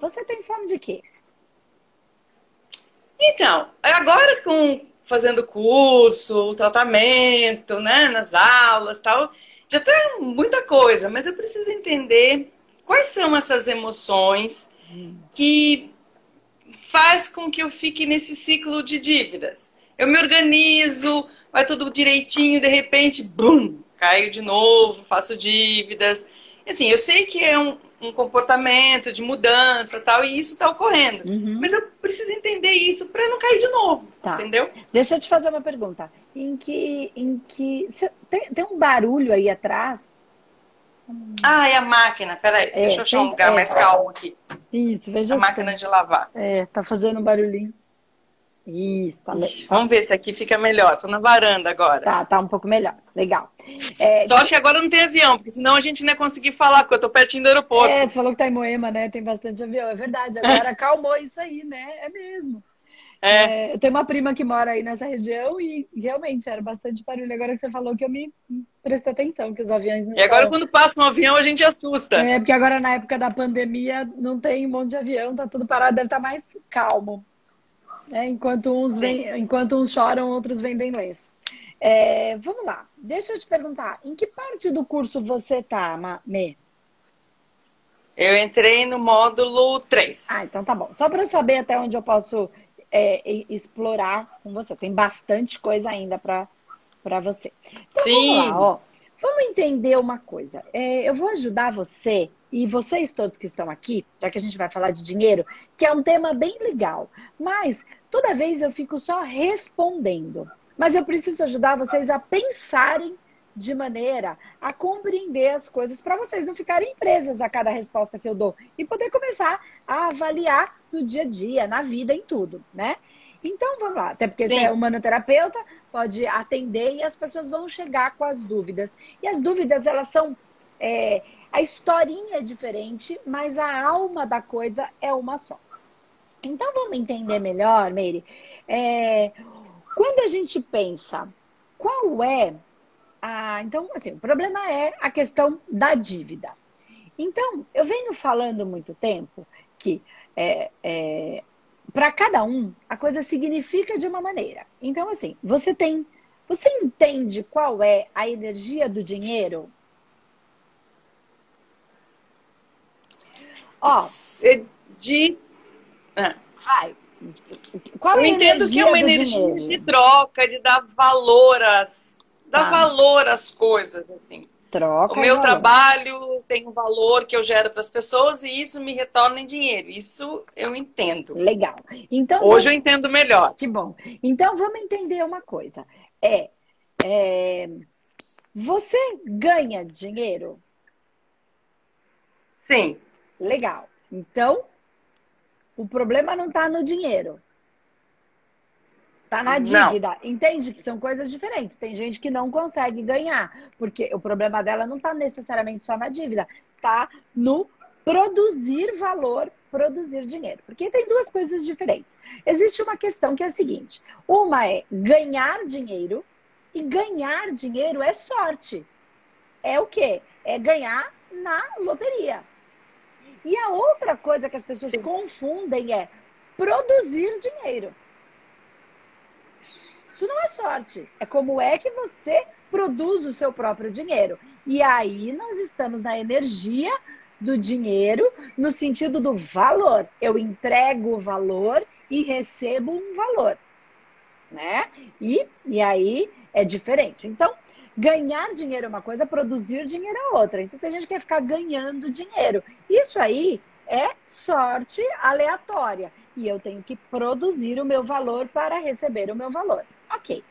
Você tem fome de quê? Então, agora com fazendo curso, tratamento, né, nas aulas, tal, já tem muita coisa, mas eu preciso entender quais são essas emoções que faz com que eu fique nesse ciclo de dívidas. Eu me organizo, vai tudo direitinho, de repente, bum, caio de novo, faço dívidas. Assim, eu sei que é um, um comportamento de mudança tal, e isso está ocorrendo. Uhum. Mas eu preciso entender isso para não cair de novo, tá. entendeu? Deixa eu te fazer uma pergunta. Em que. Em que tem, tem um barulho aí atrás? Ah, é a máquina. Peraí, é, deixa eu achar tem, um lugar é, mais calmo aqui. Isso, veja A máquina de lavar. É, tá fazendo um barulhinho. Isso, tá Ixi, Vamos ver se aqui fica melhor. Tô na varanda agora. Tá, tá um pouco melhor. Legal. É, Só acho que agora não tem avião, porque senão a gente não ia conseguir falar, porque eu tô pertinho do aeroporto. É, você falou que tá em Moema, né? Tem bastante avião. É verdade. Agora acalmou isso aí, né? É mesmo. É. é. eu tenho uma prima que mora aí nessa região e realmente era bastante barulho. Agora que você falou que eu me prestei atenção, que os aviões não E agora quando passa um avião a gente assusta. É, porque agora na época da pandemia não tem um monte de avião, tá tudo parado, deve estar tá mais calmo. É, enquanto, uns vem, enquanto uns choram, outros vendem lenço. É, vamos lá, deixa eu te perguntar, em que parte do curso você tá, Me? Eu entrei no módulo 3. Ah, então tá bom. Só para eu saber até onde eu posso é, explorar com você. Tem bastante coisa ainda para você. Então, Sim. Lá. Vamos entender uma coisa. É, eu vou ajudar você e vocês todos que estão aqui, já que a gente vai falar de dinheiro, que é um tema bem legal. Mas toda vez eu fico só respondendo. Mas eu preciso ajudar vocês a pensarem de maneira a compreender as coisas para vocês não ficarem presas a cada resposta que eu dou e poder começar a avaliar no dia a dia, na vida, em tudo, né? Então vamos lá, até porque Sim. você é humanoterapeuta, pode atender e as pessoas vão chegar com as dúvidas. E as dúvidas, elas são. É, a historinha é diferente, mas a alma da coisa é uma só. Então vamos entender melhor, Meire. É, quando a gente pensa qual é a. Então, assim, o problema é a questão da dívida. Então, eu venho falando muito tempo que é, é, para cada um a coisa significa de uma maneira. Então, assim, você tem. Você entende qual é a energia do dinheiro? Ó. De. Ah. Vai. Qual eu é entendo que é uma energia dinheiro? de troca, de dar valor às, dar ah. valor às coisas, assim. Troca o meu trabalho tem um valor que eu gero para as pessoas e isso me retorna em dinheiro. Isso eu entendo. Legal. Então hoje vamos... eu entendo melhor. Que bom. Então vamos entender uma coisa. É, é... você ganha dinheiro? Sim. Legal. Então o problema não está no dinheiro. Tá na dívida. Não. Entende que são coisas diferentes. Tem gente que não consegue ganhar, porque o problema dela não está necessariamente só na dívida, tá no produzir valor, produzir dinheiro. Porque tem duas coisas diferentes. Existe uma questão que é a seguinte: uma é ganhar dinheiro, e ganhar dinheiro é sorte. É o quê? É ganhar na loteria. E a outra coisa que as pessoas Sim. confundem é produzir dinheiro. Isso não é sorte. É como é que você produz o seu próprio dinheiro. E aí nós estamos na energia do dinheiro no sentido do valor. Eu entrego o valor e recebo um valor. Né? E, e aí é diferente. Então, Ganhar dinheiro é uma coisa, produzir dinheiro é outra. Então tem gente que quer ficar ganhando dinheiro. Isso aí é sorte aleatória. E eu tenho que produzir o meu valor para receber o meu valor. Ok.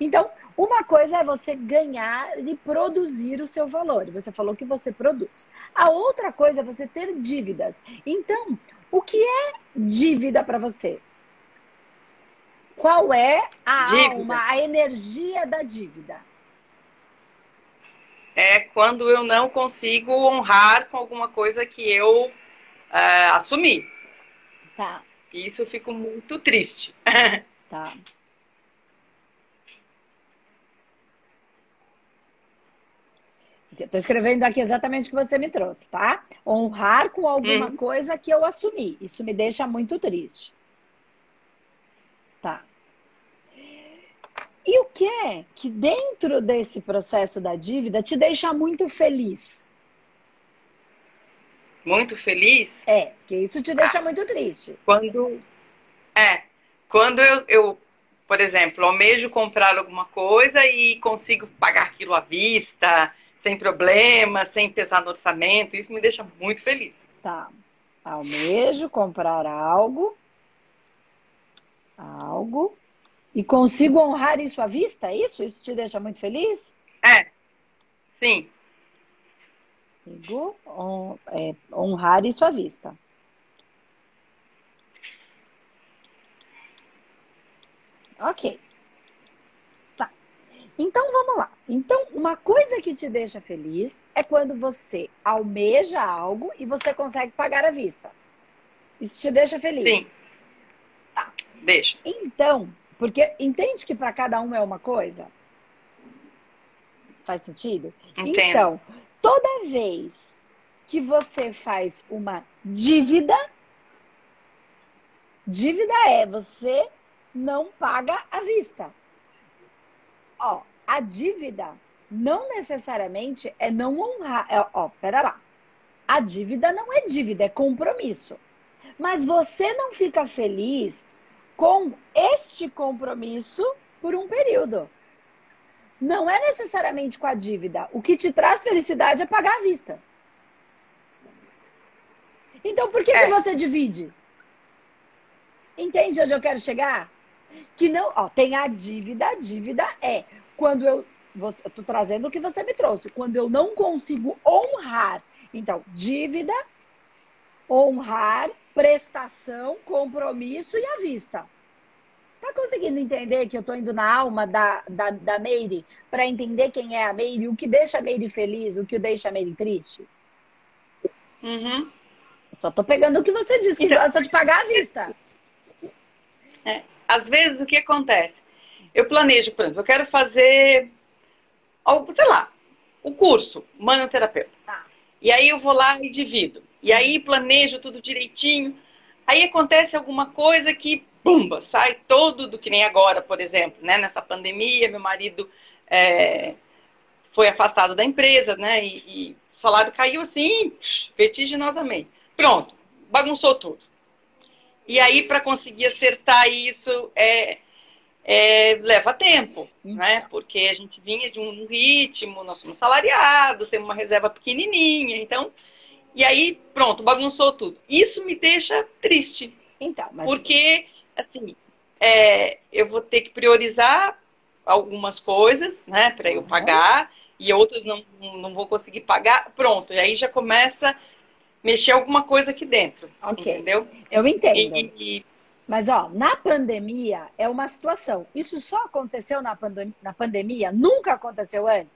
Então, uma coisa é você ganhar e produzir o seu valor. Você falou que você produz. A outra coisa é você ter dívidas. Então, o que é dívida para você? Qual é a dívida. alma, a energia da dívida? é quando eu não consigo honrar com alguma coisa que eu uh, assumi. Tá. Isso eu fico muito triste. Tá. Estou escrevendo aqui exatamente o que você me trouxe, tá? Honrar com alguma hum. coisa que eu assumi. Isso me deixa muito triste. Tá. E o que é que dentro desse processo da dívida te deixa muito feliz? Muito feliz? É, que isso te deixa ah, muito triste. Quando. É. Quando eu, eu por exemplo, almejo comprar alguma coisa e consigo pagar aquilo à vista, sem problema, sem pesar no orçamento, isso me deixa muito feliz. Tá. Almejo comprar algo, algo, e consigo honrar isso à vista, é isso? Isso te deixa muito feliz? É, sim. Consigo é, honrar isso à vista. Ok. Então vamos lá. Então, uma coisa que te deixa feliz é quando você almeja algo e você consegue pagar à vista. Isso te deixa feliz? Sim. Tá. Deixa. Então, porque entende que para cada um é uma coisa? Faz sentido? Entendo. Então, toda vez que você faz uma dívida, dívida é você não paga à vista. Ó, a dívida não necessariamente é não honrar. É, ó, pera lá. A dívida não é dívida, é compromisso. Mas você não fica feliz com este compromisso por um período. Não é necessariamente com a dívida. O que te traz felicidade é pagar à vista. Então, por que, é. que você divide? Entende onde eu quero chegar? Que não, ó, tem a dívida. A dívida é quando eu, você, eu tô trazendo o que você me trouxe. Quando eu não consigo honrar. Então, dívida, honrar, prestação, compromisso e à vista. Está conseguindo entender que eu estou indo na alma da, da, da Meire para entender quem é a Meire, o que deixa a Meire feliz, o que deixa a Meire triste? Uhum. Só estou pegando o que você disse, que então, gosta de pagar à vista. É às vezes, o que acontece? Eu planejo, por exemplo, eu quero fazer algo, sei lá, o um curso, manoterapeuta. Tá. E aí eu vou lá e divido. E aí planejo tudo direitinho. Aí acontece alguma coisa que, pumba, sai todo do que nem agora, por exemplo, né? Nessa pandemia, meu marido é, foi afastado da empresa, né? E, e o salário caiu assim, vertiginosamente. Pronto, bagunçou tudo. E aí, para conseguir acertar isso, é, é, leva tempo, né? Porque a gente vinha de um ritmo, nós somos salariados, temos uma reserva pequenininha, então. E aí, pronto, bagunçou tudo. Isso me deixa triste. Então, mas... Porque, assim, é, eu vou ter que priorizar algumas coisas, né, para eu pagar, e outras não, não vou conseguir pagar. Pronto, e aí já começa mexer alguma coisa aqui dentro. Ok. Entendeu? Eu entendo. E, e... Mas, ó, na pandemia é uma situação. Isso só aconteceu na, pandem na pandemia? Nunca aconteceu antes?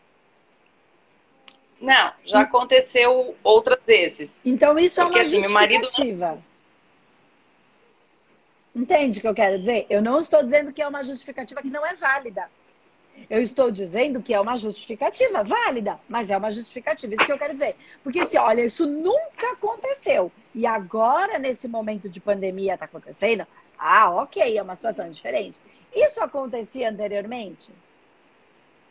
Não, já aconteceu outras vezes. Então isso Porque, é uma assim, justificativa. Marido... Entende o que eu quero dizer? Eu não estou dizendo que é uma justificativa que não é válida. Eu estou dizendo que é uma justificativa válida, mas é uma justificativa, isso que eu quero dizer. Porque se, olha, isso nunca aconteceu e agora, nesse momento de pandemia, está acontecendo, ah, ok, é uma situação diferente. Isso acontecia anteriormente?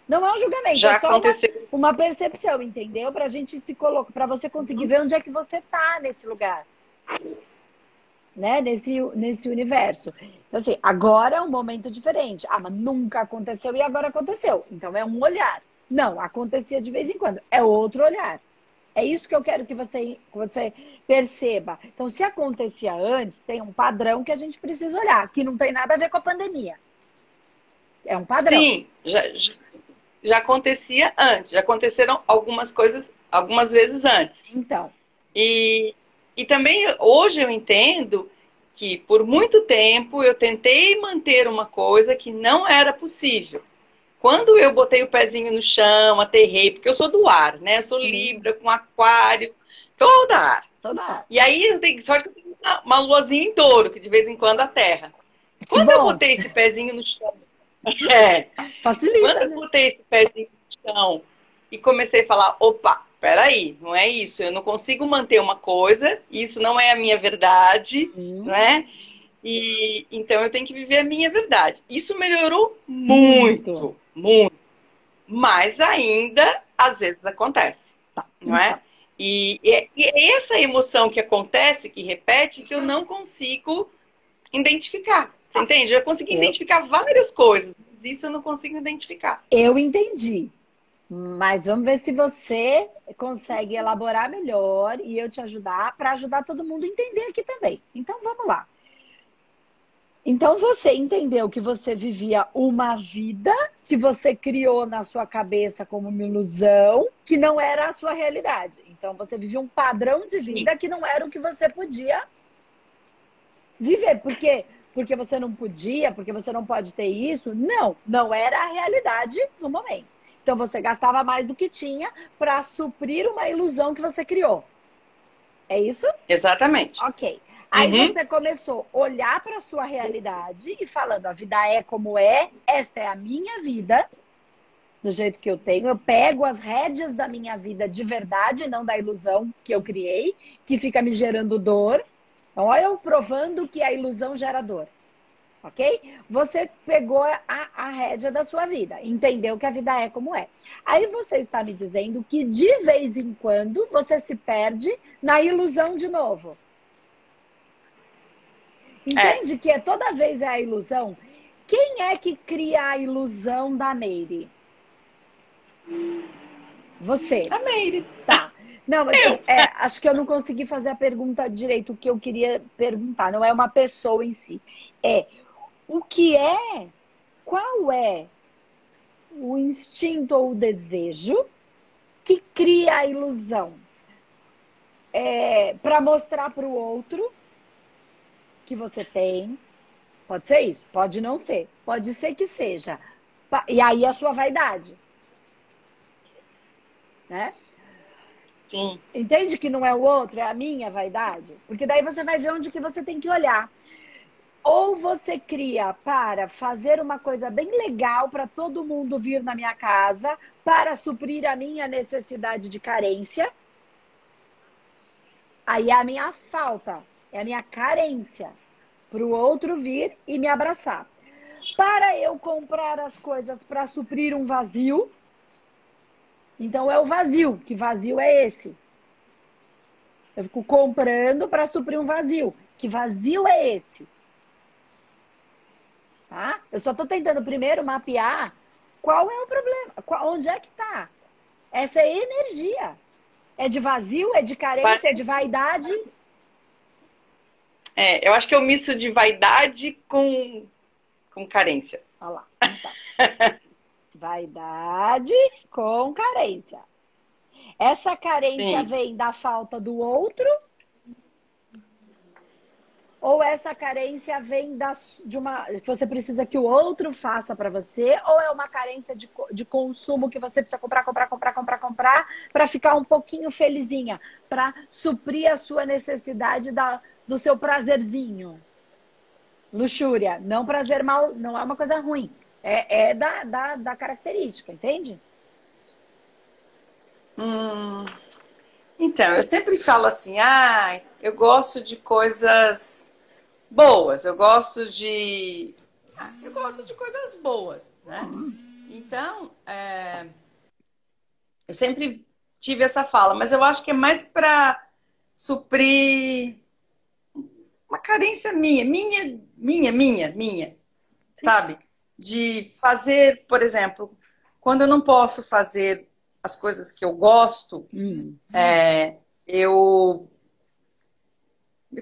Não é um julgamento, Já é só aconteceu. Uma, uma percepção, entendeu? Para a gente se colocar, para você conseguir ver onde é que você está nesse lugar né, nesse, nesse universo. Então, assim, agora é um momento diferente. Ah, mas nunca aconteceu e agora aconteceu. Então é um olhar. Não, acontecia de vez em quando. É outro olhar. É isso que eu quero que você, que você perceba. Então, se acontecia antes, tem um padrão que a gente precisa olhar, que não tem nada a ver com a pandemia. É um padrão. Sim, já, já acontecia antes. Já aconteceram algumas coisas, algumas vezes antes. Então. E, e também hoje eu entendo que por muito tempo eu tentei manter uma coisa que não era possível. Quando eu botei o pezinho no chão, aterrei, porque eu sou do ar, né? Eu sou Libra, com aquário, toda ar. Toda ar. E aí eu tenho, só que eu tenho uma, uma luazinha em touro, que de vez em quando a terra. Quando eu botei esse pezinho no chão. É. Facilita. Quando né? eu botei esse pezinho no chão e comecei a falar: opa, peraí, não é isso. Eu não consigo manter uma coisa, isso não é a minha verdade, hum. não é? E então eu tenho que viver a minha verdade. Isso melhorou muito, muito. muito. Mas ainda às vezes acontece, tá. não é? Então. E, e, e essa emoção que acontece, que repete, que eu não consigo identificar. Você entende? Eu consegui eu... identificar várias coisas, mas isso eu não consigo identificar. Eu entendi. Mas vamos ver se você consegue elaborar melhor e eu te ajudar para ajudar todo mundo a entender aqui também. Então vamos lá. Então você entendeu que você vivia uma vida que você criou na sua cabeça como uma ilusão, que não era a sua realidade. Então você vivia um padrão de vida que não era o que você podia viver. Por quê? Porque você não podia, porque você não pode ter isso? Não, não era a realidade no momento. Então você gastava mais do que tinha para suprir uma ilusão que você criou. É isso? Exatamente. Ok. Aí uhum. você começou a olhar para a sua realidade e falando: a vida é como é, esta é a minha vida, do jeito que eu tenho. Eu pego as rédeas da minha vida de verdade, não da ilusão que eu criei, que fica me gerando dor. Então, olha eu provando que a ilusão gera dor. Ok? Você pegou a, a rédea da sua vida, entendeu que a vida é como é. Aí você está me dizendo que de vez em quando você se perde na ilusão de novo. Entende é. que é toda vez é a ilusão? Quem é que cria a ilusão da Meire? Você. A Meire. Tá. Não, mas é, acho que eu não consegui fazer a pergunta direito, o que eu queria perguntar. Não é uma pessoa em si. É o que é, qual é o instinto ou o desejo que cria a ilusão? É, para mostrar para o outro que você tem. Pode ser isso, pode não ser. Pode ser que seja. E aí a sua vaidade. Né? Sim. Entende que não é o outro, é a minha vaidade? Porque daí você vai ver onde que você tem que olhar. Ou você cria para fazer uma coisa bem legal para todo mundo vir na minha casa, para suprir a minha necessidade de carência. Aí é a minha falta, é a minha carência para o outro vir e me abraçar. Para eu comprar as coisas para suprir um vazio, então é o vazio, que vazio é esse? Eu fico comprando para suprir um vazio. Que vazio é esse? Tá? Eu só estou tentando primeiro mapear qual é o problema, onde é que está. Essa é energia. É de vazio, é de carência, é de vaidade. É, eu acho que é um misto de vaidade com, com carência. Olha lá. Então. vaidade com carência. Essa carência Sim. vem da falta do outro ou essa carência vem da, de uma que você precisa que o outro faça para você, ou é uma carência de, de consumo que você precisa comprar, comprar, comprar, comprar, comprar, para ficar um pouquinho felizinha, para suprir a sua necessidade da, do seu prazerzinho. Luxúria, não prazer mal, não é uma coisa ruim. É, é da, da, da característica, entende? Hum, então, eu sempre falo assim, ah, eu gosto de coisas boas, eu gosto de. Ah, eu gosto de coisas boas, né? Então, é... eu sempre tive essa fala, mas eu acho que é mais para suprir uma carência minha, minha, minha, minha, minha, sabe? De fazer, por exemplo, quando eu não posso fazer as coisas que eu gosto, hum. é, eu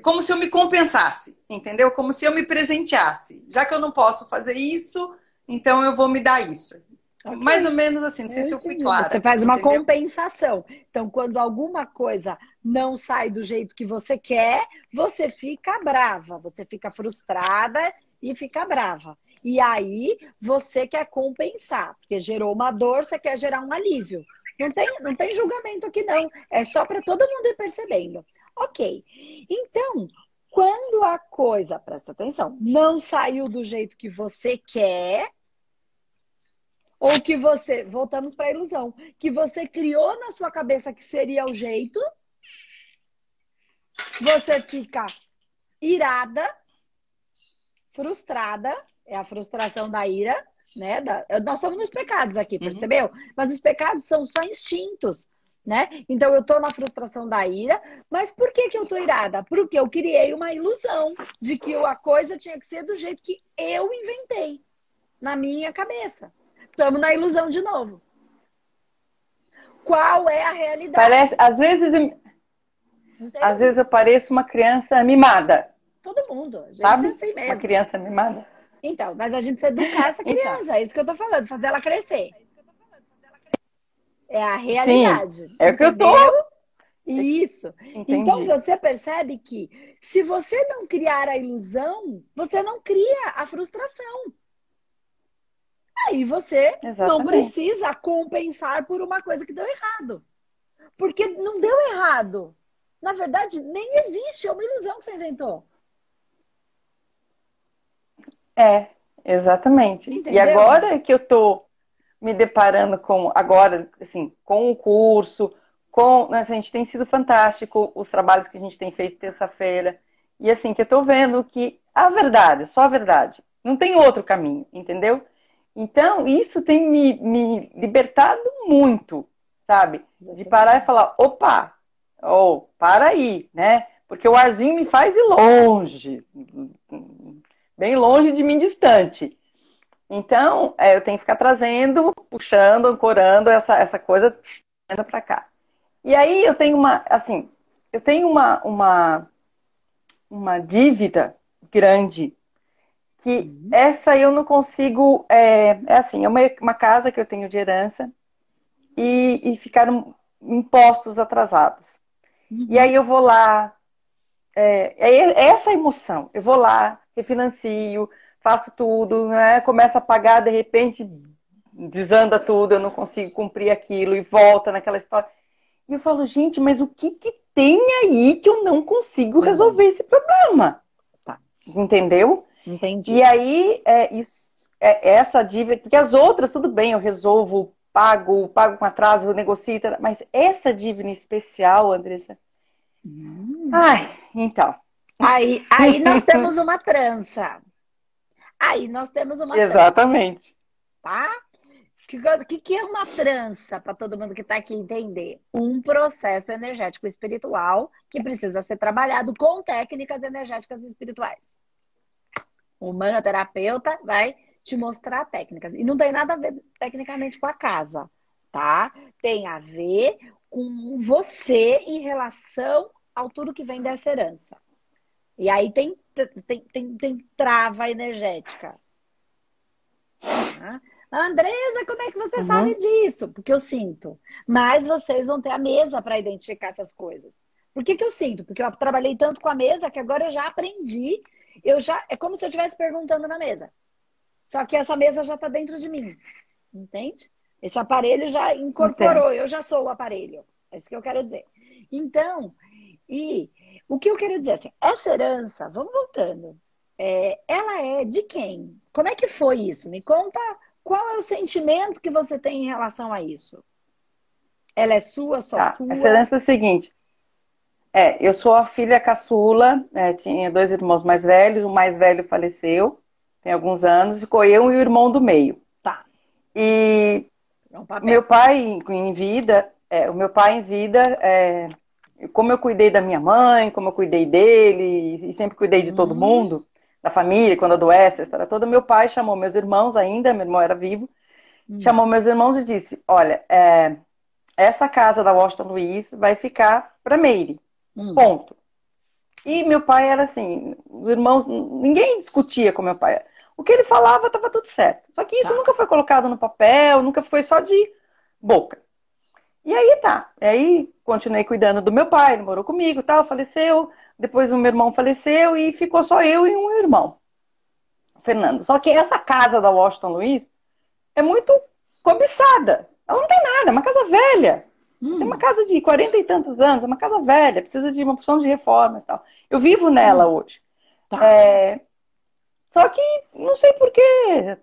como se eu me compensasse, entendeu? Como se eu me presenteasse. Já que eu não posso fazer isso, então eu vou me dar isso. Okay. Mais ou menos assim, não sei eu se eu fui clara. Você faz uma entendeu? compensação. Então, quando alguma coisa não sai do jeito que você quer, você fica brava, você fica frustrada e fica brava. E aí você quer compensar, porque gerou uma dor, você quer gerar um alívio. Não tem, não tem julgamento aqui, não. É só para todo mundo ir percebendo. Ok. Então, quando a coisa, presta atenção, não saiu do jeito que você quer, Ou que você, voltamos para a ilusão, que você criou na sua cabeça que seria o jeito, você fica irada, frustrada, é a frustração da ira, né? Da, nós estamos nos pecados aqui, uhum. percebeu? Uhum. Mas os pecados são só instintos, né? Então eu estou na frustração da ira, mas por que, que eu estou irada? Porque eu criei uma ilusão de que a coisa tinha que ser do jeito que eu inventei na minha cabeça. Estamos na ilusão de novo. Qual é a realidade? Parece, às vezes, às vezes eu pareço uma criança mimada. Todo mundo. A gente Sabe? é assim mesmo. Uma criança mimada. Então, mas a gente precisa educar essa então. criança. Então. É isso que eu tô falando, fazer ela crescer. É a realidade. Sim, é o que eu tô. Isso. Entendi. Então você percebe que se você não criar a ilusão, você não cria a frustração. Aí você Exatamente. não precisa compensar por uma coisa que deu errado. Porque não deu errado. Na verdade, nem existe, é uma ilusão que você inventou. É, exatamente. Entendeu? E agora que eu tô me deparando com, agora, assim, com o curso, com, né, a gente tem sido fantástico os trabalhos que a gente tem feito terça-feira. E assim, que eu tô vendo que a verdade, só a verdade, não tem outro caminho, entendeu? Então, isso tem me, me libertado muito, sabe? De parar e falar, opa, oh, para aí, né? Porque o arzinho me faz ir longe, bem longe de mim, distante. Então, é, eu tenho que ficar trazendo, puxando, ancorando essa, essa coisa para cá. E aí eu tenho uma, assim, eu tenho uma, uma, uma dívida grande que uhum. essa eu não consigo. É, é assim, é uma, uma casa que eu tenho de herança e, e ficaram impostos atrasados. Uhum. E aí eu vou lá, é, é essa emoção. Eu vou lá, refinancio, faço tudo, né? Começo a pagar, de repente desanda tudo, eu não consigo cumprir aquilo e volta naquela história. E eu falo, gente, mas o que, que tem aí que eu não consigo resolver esse problema? Tá. Entendeu? Entendi. E aí, é, isso, é, essa dívida, porque as outras, tudo bem, eu resolvo, pago, pago com atraso, negocio, mas essa dívida especial, Andressa. Hum. Ai, então. Aí, aí nós temos uma trança. Aí nós temos uma Exatamente. Trança, tá? O que, que é uma trança, para todo mundo que está aqui entender? Um processo energético espiritual que precisa ser trabalhado com técnicas energéticas espirituais. O humanoterapeuta vai te mostrar técnicas. E não tem nada a ver tecnicamente com a casa, tá? Tem a ver com você em relação ao tudo que vem dessa herança. E aí tem, tem, tem, tem trava energética. Tá? Andresa, como é que você uhum. sabe disso? Porque eu sinto. Mas vocês vão ter a mesa para identificar essas coisas. Por que, que eu sinto? Porque eu trabalhei tanto com a mesa que agora eu já aprendi eu já é como se eu estivesse perguntando na mesa. Só que essa mesa já está dentro de mim. Entende? Esse aparelho já incorporou, Entendo. eu já sou o aparelho. É isso que eu quero dizer. Então, e o que eu quero dizer assim, essa herança, vamos voltando, é, ela é de quem? Como é que foi isso? Me conta qual é o sentimento que você tem em relação a isso. Ela é sua, só tá. sua? Essa herança é o seguinte, é, eu sou a filha caçula, é, tinha dois irmãos mais velhos, o mais velho faleceu, tem alguns anos, ficou eu e o irmão do meio. Tá. E é meu pai em vida, é, o meu pai em vida, é, como eu cuidei da minha mãe, como eu cuidei dele, e sempre cuidei de todo uhum. mundo, da família, quando adoece, a história toda, meu pai chamou meus irmãos ainda, meu irmão era vivo, uhum. chamou meus irmãos e disse, olha, é, essa casa da Washington Luiz vai ficar para Meire. Hum. Ponto. E meu pai era assim, os irmãos, ninguém discutia com meu pai. O que ele falava estava tudo certo. Só que isso tá. nunca foi colocado no papel, nunca foi só de boca. E aí tá. E aí continuei cuidando do meu pai, ele morou comigo, tal, faleceu. Depois o meu irmão faleceu e ficou só eu e um irmão, Fernando. Só que essa casa da Washington Luiz é muito cobiçada. Ela não tem nada, é uma casa velha. Hum. Tem uma casa de 40 e tantos anos, é uma casa velha, precisa de uma opção de reformas e tal. Eu vivo nela hum. hoje. Tá. É... Só que não sei porquê.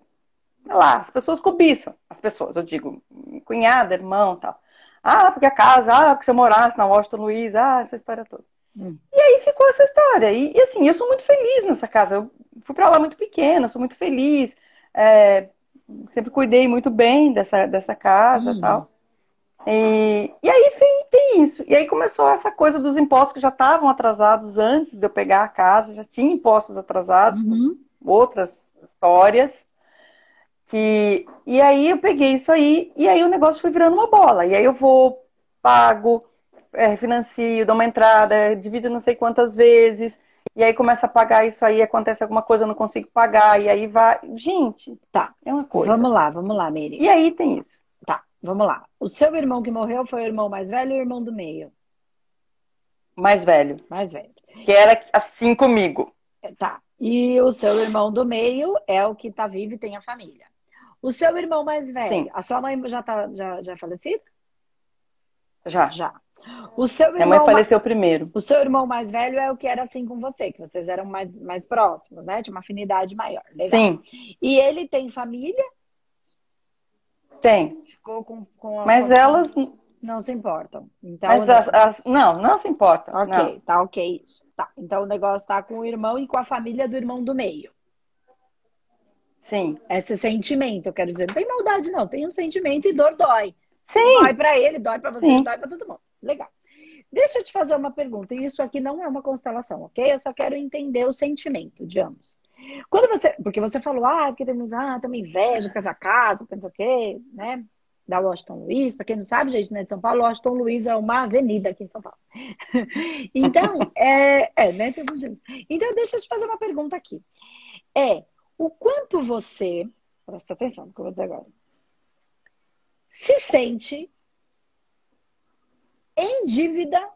lá, as pessoas cobiçam. As pessoas, eu digo, cunhada, irmão tal. Ah, porque a casa, ah, porque se eu morasse na Washington Luiz, ah, essa história toda. Hum. E aí ficou essa história. E, e, assim, eu sou muito feliz nessa casa. Eu fui para lá muito pequena, sou muito feliz. É, sempre cuidei muito bem dessa, dessa casa e hum. tal. E, e aí tem, tem isso. E aí começou essa coisa dos impostos que já estavam atrasados antes de eu pegar a casa, já tinha impostos atrasados, uhum. outras histórias. Que, e aí eu peguei isso aí, e aí o negócio foi virando uma bola. E aí eu vou, pago, é, financio, dou uma entrada, divido não sei quantas vezes, e aí começa a pagar isso aí, acontece alguma coisa, eu não consigo pagar, e aí vai. Gente, tá. É uma coisa. Vamos lá, vamos lá, Mary. E aí tem isso. Tá, vamos lá. O seu irmão que morreu foi o irmão mais velho ou o irmão do meio? Mais velho. Mais velho. Que era assim comigo. Tá. E o seu irmão do meio é o que tá vivo e tem a família. O seu irmão mais velho, Sim. a sua mãe já tá já, já é falecida? Já. Já. O seu irmão, Minha mãe faleceu primeiro. O seu irmão mais velho é o que era assim com você, que vocês eram mais, mais próximos, né? Tinha uma afinidade maior. Legal. Sim. E ele tem família? Tem. Ficou com, com a, Mas elas não se importam. Então, Mas as, as... não, não se importam. Ok, não. tá ok isso. Tá. Então o negócio tá com o irmão e com a família do irmão do meio. Sim. Esse sentimento, eu quero dizer, não tem maldade, não. Tem um sentimento e dor dói. Sim. Dói para ele, dói para você, Sim. dói para todo mundo. Legal. Deixa eu te fazer uma pergunta. E isso aqui não é uma constelação, ok? Eu só quero entender o sentimento de ambos. Quando você. Porque você falou, ah, porque tem, ah, tem uma inveja com essa casa, porque não sei o quê, né? Da Washington Luiz. Para quem não sabe, gente, né, de São Paulo, Washington Luiz é uma avenida aqui em São Paulo. então, é, é, né? Então, deixa eu te fazer uma pergunta aqui. É o quanto você. Presta atenção no que eu vou dizer agora. Se sente em dívida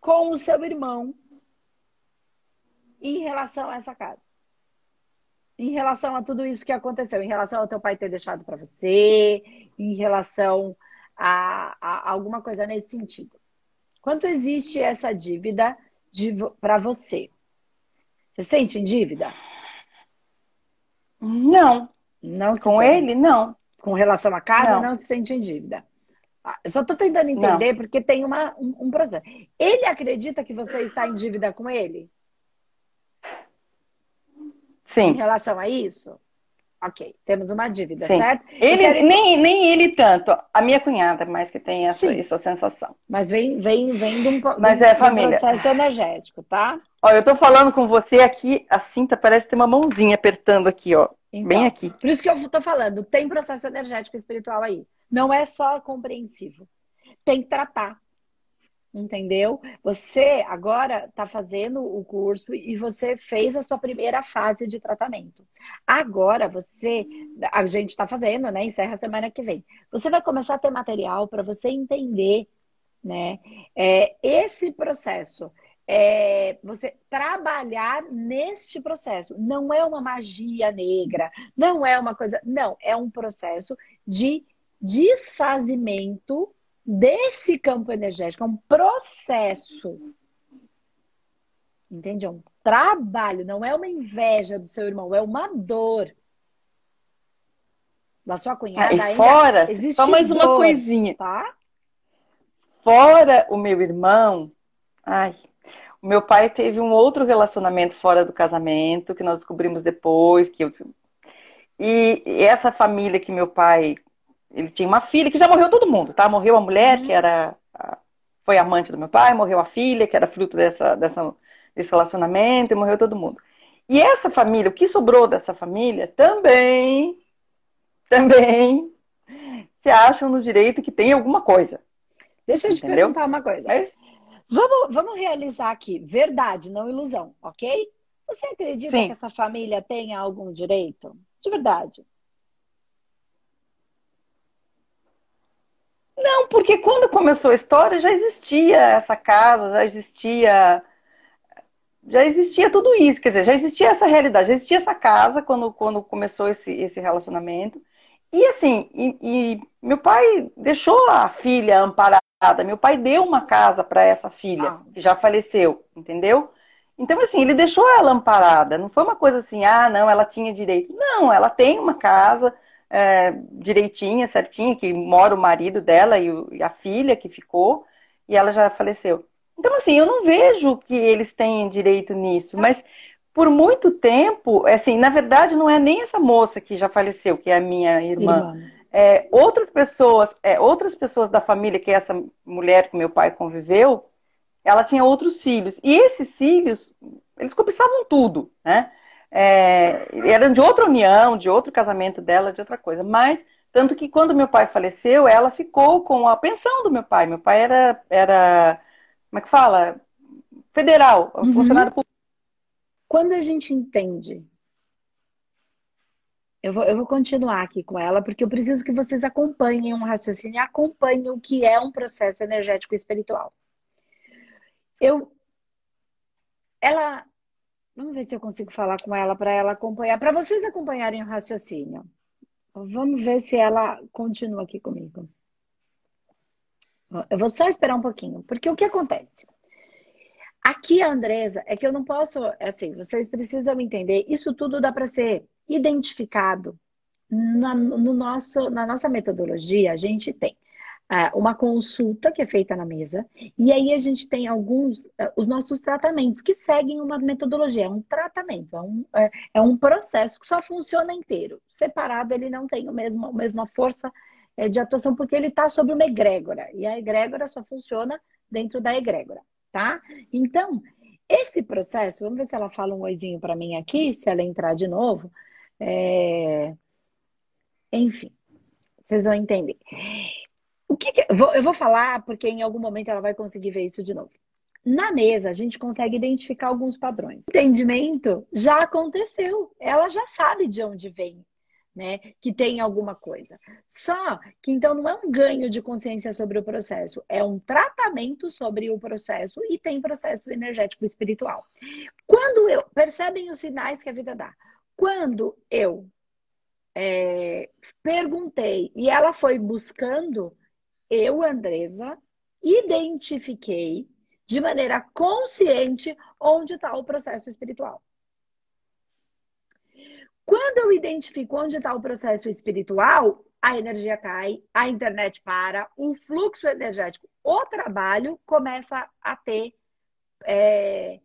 com o seu irmão em relação a essa casa. Em relação a tudo isso que aconteceu, em relação ao teu pai ter deixado para você, em relação a, a, alguma coisa nesse sentido. Quanto existe essa dívida para você? Você sente em dívida? Não. Não Com sente. ele, não. Com relação à casa, não, não se sente em dívida. Ah, eu só estou tentando entender não. porque tem uma, um, um, processo. Ele acredita que você está em dívida com ele? Sim. Em relação a isso? Ok, temos uma dívida, Sim. certo? Ele, quero... nem, nem ele tanto, a minha cunhada mais que tem essa, essa sensação. Mas vem, vem, vem de um, Mas de, é família. um processo energético, tá? Ó, eu tô falando com você aqui, a cinta parece ter uma mãozinha apertando aqui, ó. Então, bem aqui. Por isso que eu tô falando, tem processo energético espiritual aí. Não é só compreensivo. Tem que tratar. Entendeu? Você agora está fazendo o curso e você fez a sua primeira fase de tratamento. Agora você, a gente está fazendo, né? Encerra a semana que vem. Você vai começar a ter material para você entender, né? É, esse processo. É, você trabalhar neste processo. Não é uma magia negra, não é uma coisa. Não, é um processo de desfazimento desse campo energético, é um processo. Entende? É um trabalho, não é uma inveja do seu irmão, é uma dor. Da sua cunhada ah, e fora, existe só mais uma coisinha. Tá? Fora o meu irmão, ai, o meu pai teve um outro relacionamento fora do casamento, que nós descobrimos depois, que eu... E essa família que meu pai ele tinha uma filha que já morreu todo mundo, tá? Morreu a mulher, uhum. que era foi amante do meu pai, morreu a filha, que era fruto dessa, dessa, desse relacionamento, e morreu todo mundo. E essa família, o que sobrou dessa família, também, também se acham no direito que tem alguma coisa. Deixa eu te Entendeu? perguntar uma coisa. Mas... Vamos, vamos realizar aqui, verdade, não ilusão, ok? Você acredita Sim. que essa família tenha algum direito? De verdade. Não, porque quando começou a história já existia essa casa, já existia já existia tudo isso, quer dizer, já existia essa realidade, já existia essa casa quando, quando começou esse, esse relacionamento. E assim, e, e meu pai deixou a filha amparada, meu pai deu uma casa para essa filha, ah. que já faleceu, entendeu? Então, assim, ele deixou ela amparada, não foi uma coisa assim, ah, não, ela tinha direito. Não, ela tem uma casa, é, direitinha, certinha, que mora o marido dela e, o, e a filha que ficou, e ela já faleceu. Então, assim, eu não vejo que eles têm direito nisso, mas por muito tempo, assim, na verdade, não é nem essa moça que já faleceu, que é a minha irmã. irmã. É, outras pessoas, é, outras pessoas da família que essa mulher que meu pai conviveu, ela tinha outros filhos. E esses filhos, eles cobiçavam tudo, né? É, eram de outra união, de outro casamento dela, de outra coisa. Mas, tanto que quando meu pai faleceu, ela ficou com a pensão do meu pai. Meu pai era, era como é que fala? Federal, uhum. funcionário público. Quando a gente entende eu vou, eu vou continuar aqui com ela, porque eu preciso que vocês acompanhem um raciocínio, acompanhem o que é um processo energético espiritual. Eu. Ela. Vamos ver se eu consigo falar com ela para ela acompanhar, para vocês acompanharem o raciocínio. Vamos ver se ela continua aqui comigo. Eu vou só esperar um pouquinho, porque o que acontece? Aqui, a Andresa, é que eu não posso, é assim, vocês precisam entender, isso tudo dá para ser identificado. Na, no nosso, na nossa metodologia, a gente tem uma consulta que é feita na mesa, e aí a gente tem alguns, uh, os nossos tratamentos, que seguem uma metodologia, é um tratamento, é um, é, é um processo que só funciona inteiro. Separado, ele não tem o mesmo, a mesma força é, de atuação, porque ele está sobre uma egrégora, e a egrégora só funciona dentro da egrégora, tá? Então, esse processo, vamos ver se ela fala um oizinho para mim aqui, se ela entrar de novo. É... Enfim, vocês vão entender. O que, que... eu vou falar porque em algum momento ela vai conseguir ver isso de novo. Na mesa, a gente consegue identificar alguns padrões. Entendimento já aconteceu. Ela já sabe de onde vem, né? Que tem alguma coisa. Só que então não é um ganho de consciência sobre o processo, é um tratamento sobre o processo e tem processo energético espiritual. Quando eu percebem os sinais que a vida dá. Quando eu é, perguntei e ela foi buscando, eu, Andresa, identifiquei de maneira consciente onde está o processo espiritual. Quando eu identifico onde está o processo espiritual, a energia cai, a internet para, o fluxo energético, o trabalho começa a ter é,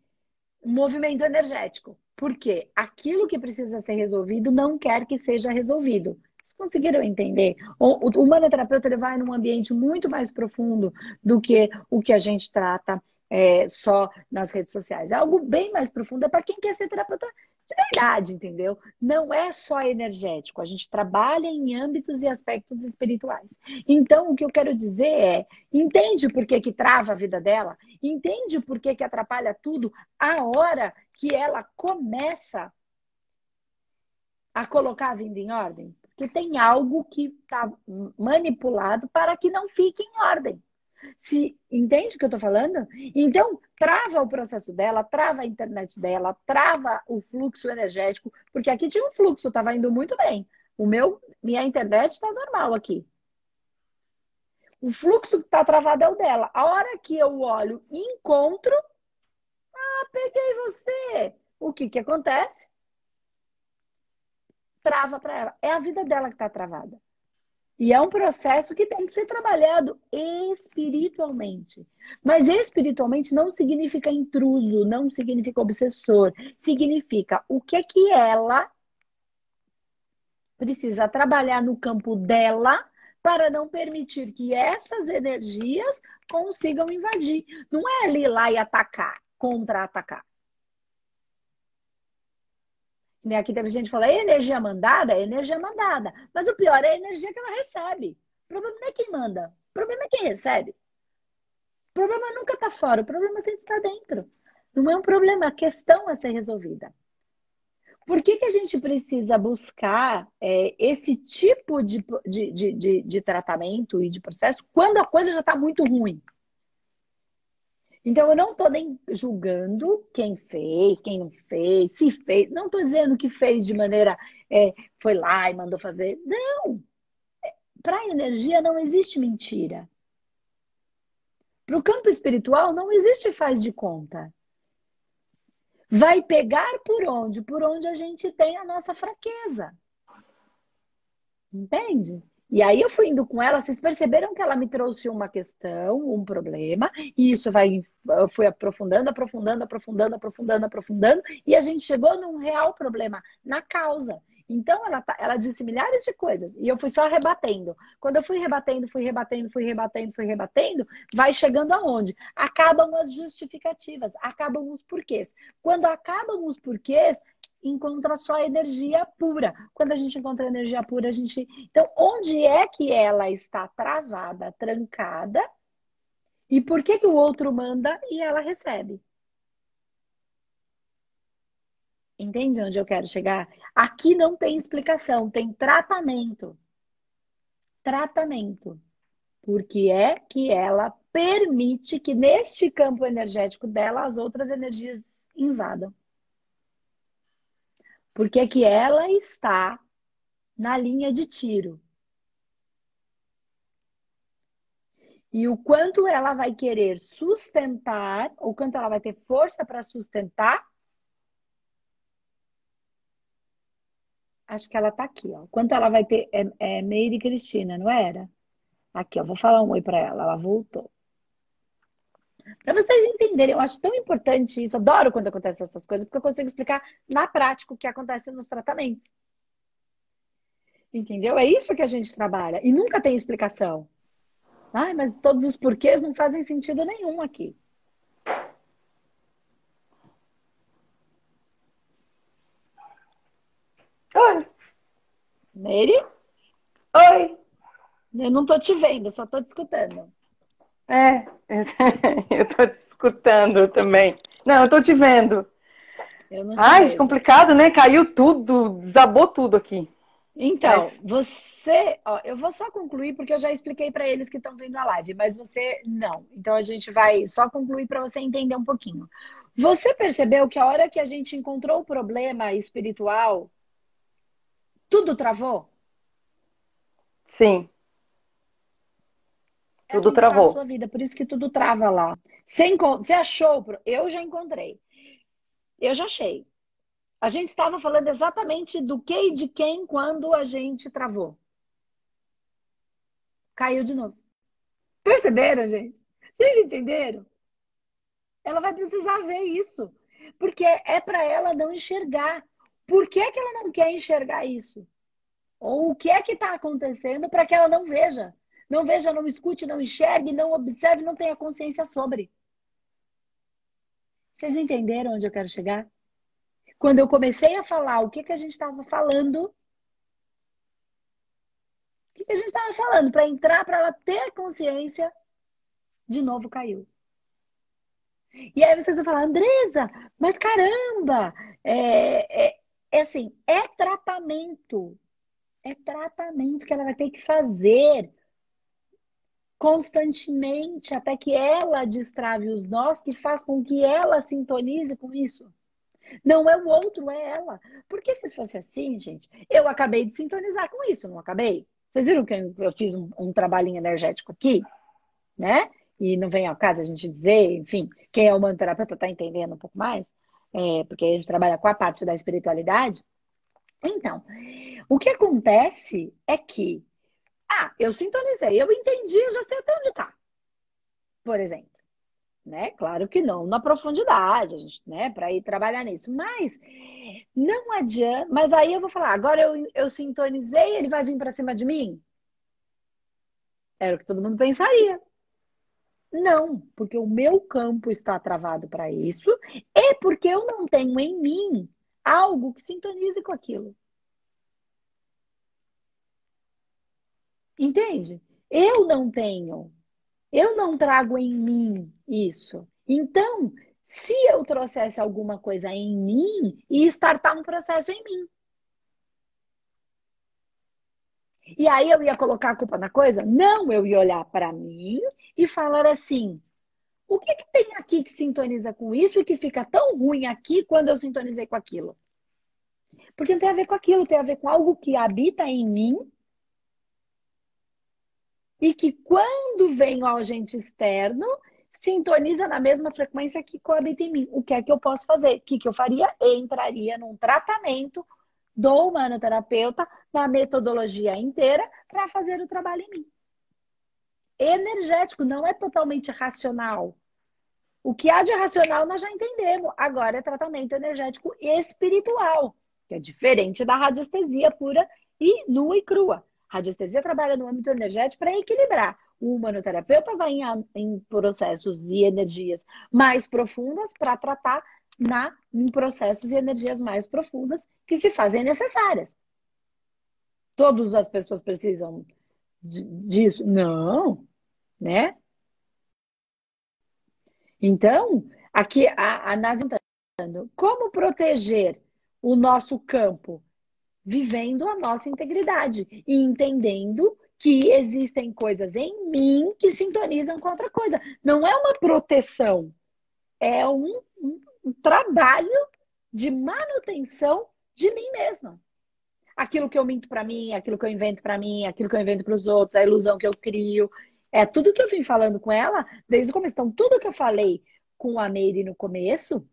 movimento energético. Porque aquilo que precisa ser resolvido não quer que seja resolvido. Vocês conseguiram entender? O, o humanoterapeuta ele vai num ambiente muito mais profundo do que o que a gente trata é, só nas redes sociais. É algo bem mais profundo, é para quem quer ser terapeuta de verdade, entendeu? Não é só energético, a gente trabalha em âmbitos e aspectos espirituais. Então, o que eu quero dizer é, entende por que, que trava a vida dela? Entende por que, que atrapalha tudo a hora que ela começa a colocar a vida em ordem? Porque tem algo que está manipulado para que não fique em ordem. Se entende o que eu estou falando? Então, trava o processo dela, trava a internet dela, trava o fluxo energético, porque aqui tinha um fluxo, estava indo muito bem. O meu, minha internet está normal aqui. O fluxo que está travado é o dela. A hora que eu olho e encontro, ah, peguei você. O que que acontece? Trava para ela. É a vida dela que está travada. E é um processo que tem que ser trabalhado espiritualmente. Mas espiritualmente não significa intruso, não significa obsessor. Significa o que é que ela precisa trabalhar no campo dela para não permitir que essas energias consigam invadir. Não é ali lá e atacar, contra-atacar. Né? Aqui teve gente que falou, é energia mandada? É energia mandada. Mas o pior é a energia que ela recebe. O problema não é quem manda. O problema é quem recebe. O problema nunca está fora, o problema sempre está dentro. Não é um problema, a questão a ser resolvida. Por que, que a gente precisa buscar é, esse tipo de, de, de, de, tratamento e de processo quando a coisa já está muito ruim? Então, eu não estou nem julgando quem fez, quem não fez, se fez. Não estou dizendo que fez de maneira. É, foi lá e mandou fazer. Não! Para a energia não existe mentira. Para o campo espiritual não existe faz de conta. Vai pegar por onde? Por onde a gente tem a nossa fraqueza. Entende? E aí eu fui indo com ela, vocês perceberam que ela me trouxe uma questão, um problema, e isso vai, fui aprofundando, aprofundando, aprofundando, aprofundando, aprofundando, e a gente chegou num real problema, na causa. Então ela, tá, ela disse milhares de coisas e eu fui só rebatendo. Quando eu fui rebatendo, fui rebatendo, fui rebatendo, fui rebatendo, vai chegando aonde? Acabam as justificativas, acabam os porquês. Quando acabam os porquês, encontra só energia pura. Quando a gente encontra energia pura, a gente. Então, onde é que ela está travada, trancada? E por que, que o outro manda e ela recebe? Entende onde eu quero chegar? Aqui não tem explicação, tem tratamento. Tratamento. Porque é que ela permite que neste campo energético dela as outras energias invadam. Porque é que ela está na linha de tiro. E o quanto ela vai querer sustentar, ou quanto ela vai ter força para sustentar Acho que ela tá aqui, ó. Quanto ela vai ter? É, é Meire Cristina, não era? Aqui, ó. Vou falar um oi para ela. Ela voltou. Para vocês entenderem, eu acho tão importante isso. Adoro quando acontecem essas coisas, porque eu consigo explicar na prática o que acontece nos tratamentos. Entendeu? É isso que a gente trabalha. E nunca tem explicação. Ai, mas todos os porquês não fazem sentido nenhum aqui. Oi. Mary? Oi. Eu não tô te vendo, só tô te escutando. É, eu tô te escutando também. Não, eu tô te vendo. Te Ai, vejo. complicado, né? Caiu tudo, desabou tudo aqui. Então, mas... você, ó, eu vou só concluir porque eu já expliquei para eles que estão vendo a live, mas você não. Então a gente vai só concluir para você entender um pouquinho. Você percebeu que a hora que a gente encontrou o problema espiritual, tudo travou? Sim. É tudo assim travou. Tá sua vida, por isso que tudo trava lá. Você, você achou? Eu já encontrei. Eu já achei. A gente estava falando exatamente do que e de quem quando a gente travou. Caiu de novo. Perceberam, gente? Vocês entenderam? Ela vai precisar ver isso. Porque é para ela não enxergar. Por que, que ela não quer enxergar isso? Ou o que é que está acontecendo para que ela não veja? Não veja, não escute, não enxergue, não observe, não tenha consciência sobre. Vocês entenderam onde eu quero chegar? Quando eu comecei a falar o que, que a gente estava falando, o que, que a gente estava falando? Para entrar, para ela ter consciência, de novo caiu. E aí vocês vão falar, Andresa, mas caramba, é, é, é assim, é tratamento. É tratamento que ela vai ter que fazer constantemente até que ela destrave os nós, que faz com que ela sintonize com isso. Não é o outro, é ela. Porque se fosse assim, gente, eu acabei de sintonizar com isso, não acabei? Vocês viram que eu fiz um, um trabalhinho energético aqui, né? E não vem ao caso a gente dizer, enfim, quem é o terapeuta está entendendo um pouco mais é, porque a gente trabalha com a parte da espiritualidade. Então, o que acontece é que, ah, eu sintonizei, eu entendi, eu já sei até onde está. Por exemplo. Né? Claro que não na profundidade, a gente, né, para ir trabalhar nisso. Mas não adianta. Mas aí eu vou falar, agora eu, eu sintonizei, ele vai vir para cima de mim? Era o que todo mundo pensaria. Não, porque o meu campo está travado para isso e porque eu não tenho em mim algo que sintonize com aquilo. Entende? Eu não tenho. Eu não trago em mim isso. Então, se eu trouxesse alguma coisa em mim, ia startar um processo em mim. E aí eu ia colocar a culpa na coisa? Não, eu ia olhar para mim e falar assim: o que, que tem aqui que sintoniza com isso e que fica tão ruim aqui quando eu sintonizei com aquilo? Porque não tem a ver com aquilo, tem a ver com algo que habita em mim e que quando vem ao agente externo, sintoniza na mesma frequência que coabita em mim. O que é que eu posso fazer? O que, que eu faria? Eu entraria num tratamento do humanoterapeuta na metodologia inteira para fazer o trabalho em mim. Energético, não é totalmente racional. O que há de racional nós já entendemos. Agora é tratamento energético espiritual, que é diferente da radiestesia pura e nua e crua. A radiestesia trabalha no âmbito energético para equilibrar. O humanoterapeuta vai em, em processos e energias mais profundas para tratar na, em processos e energias mais profundas que se fazem necessárias. Todas as pessoas precisam disso? Não, né? Então, aqui a, a NASA está como proteger o nosso campo vivendo a nossa integridade e entendendo que existem coisas em mim que sintonizam com outra coisa. Não é uma proteção, é um, um, um trabalho de manutenção de mim mesma. Aquilo que eu minto para mim, aquilo que eu invento para mim, aquilo que eu invento para os outros, a ilusão que eu crio. É tudo que eu vim falando com ela desde o começo. Então, tudo que eu falei com a Meire no começo,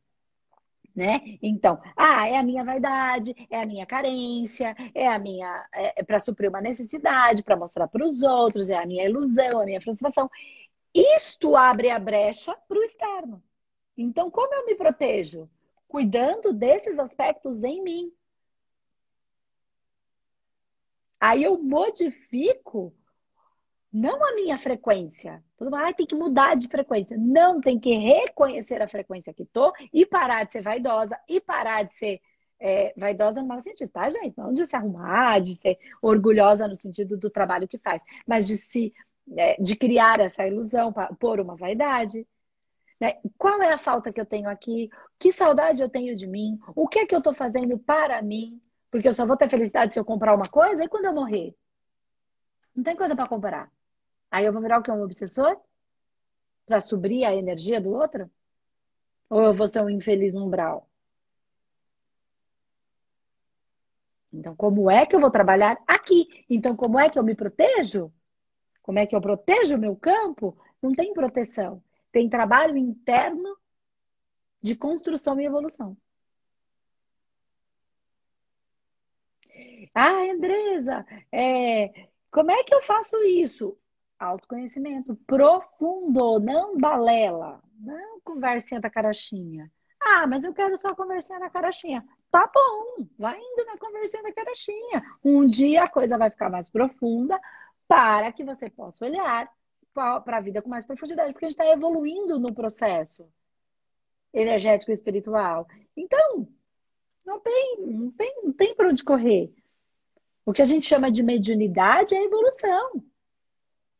né? Então, ah, é a minha vaidade, é a minha carência, é a minha é, é para suprir uma necessidade, para mostrar para os outros, é a minha ilusão, a minha frustração. Isto abre a brecha para o externo. Então, como eu me protejo? Cuidando desses aspectos em mim. Aí eu modifico não a minha frequência. Todo mundo, ah, tem que mudar de frequência. Não, tem que reconhecer a frequência que tô e parar de ser vaidosa e parar de ser é, vaidosa no mau sentido, tá, gente? Não de se arrumar, de ser orgulhosa no sentido do trabalho que faz, mas de se é, de criar essa ilusão por uma vaidade. Né? Qual é a falta que eu tenho aqui? Que saudade eu tenho de mim? O que é que eu estou fazendo para mim? Porque eu só vou ter felicidade se eu comprar uma coisa e quando eu morrer? Não tem coisa para comprar. Aí eu vou virar o que? Um obsessor? Para subir a energia do outro? Ou eu vou ser um infeliz umbral? Então, como é que eu vou trabalhar aqui? Então, como é que eu me protejo? Como é que eu protejo o meu campo? Não tem proteção. Tem trabalho interno de construção e evolução. Ah, Andresa, é, como é que eu faço isso? Autoconhecimento profundo, não balela, não conversinha da carochinha. Ah, mas eu quero só conversinha da carochinha. Tá bom, vai indo na conversinha da carochinha. Um dia a coisa vai ficar mais profunda para que você possa olhar para a vida com mais profundidade, porque a gente está evoluindo no processo energético e espiritual. Então, não tem, não tem, não tem para onde correr. O que a gente chama de mediunidade é evolução.